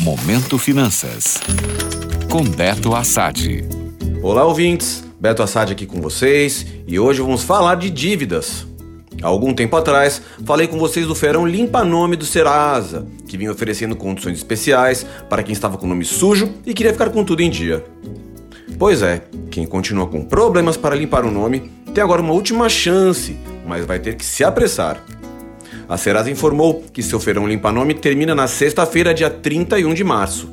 Momento Finanças. Com Beto Assad. Olá, ouvintes. Beto Assad aqui com vocês e hoje vamos falar de dívidas. Há algum tempo atrás, falei com vocês do feirão Limpa Nome do Serasa, que vinha oferecendo condições especiais para quem estava com nome sujo e queria ficar com tudo em dia. Pois é, quem continua com problemas para limpar o nome tem agora uma última chance, mas vai ter que se apressar. A Serasa informou que seu feirão Limpa Nome termina na sexta-feira, dia 31 de março.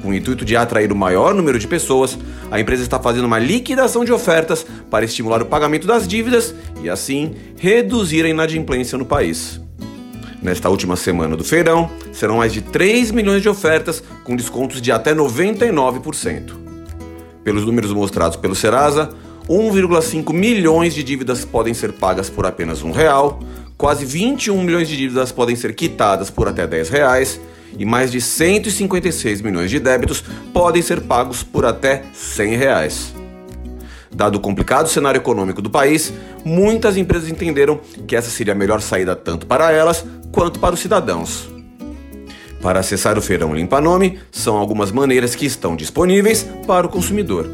Com o intuito de atrair o maior número de pessoas, a empresa está fazendo uma liquidação de ofertas para estimular o pagamento das dívidas e, assim, reduzir a inadimplência no país. Nesta última semana do feirão, serão mais de 3 milhões de ofertas com descontos de até 99%. Pelos números mostrados pelo Serasa, 1,5 milhões de dívidas podem ser pagas por apenas um real, quase 21 milhões de dívidas podem ser quitadas por até 10 reais e mais de 156 milhões de débitos podem ser pagos por até 100 reais. Dado o complicado cenário econômico do país, muitas empresas entenderam que essa seria a melhor saída tanto para elas quanto para os cidadãos. Para acessar o Feirão Limpa Nome, são algumas maneiras que estão disponíveis para o consumidor.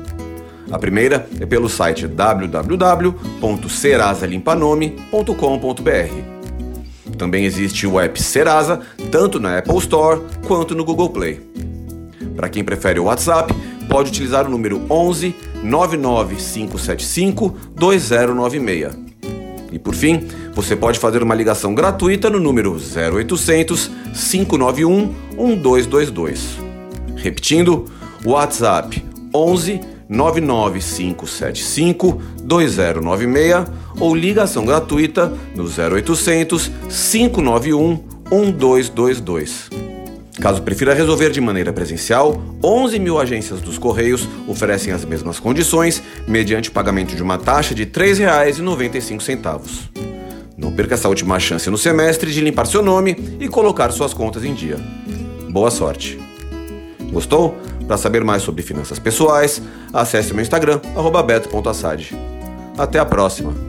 A primeira é pelo site www.serasalimpaNome.com.br. Também existe o app Serasa, tanto na Apple Store quanto no Google Play. Para quem prefere o WhatsApp, pode utilizar o número 11 99575 2096. E por fim, você pode fazer uma ligação gratuita no número 0800 591 1222. Repetindo, WhatsApp 11 99575 2096 ou ligação gratuita no 0800 591 1222. Caso prefira resolver de maneira presencial, 11 mil agências dos Correios oferecem as mesmas condições mediante pagamento de uma taxa de R$ 3,95. Não perca essa última chance no semestre de limpar seu nome e colocar suas contas em dia. Boa sorte! Gostou? Para saber mais sobre finanças pessoais, acesse meu Instagram, beto.assad. Até a próxima!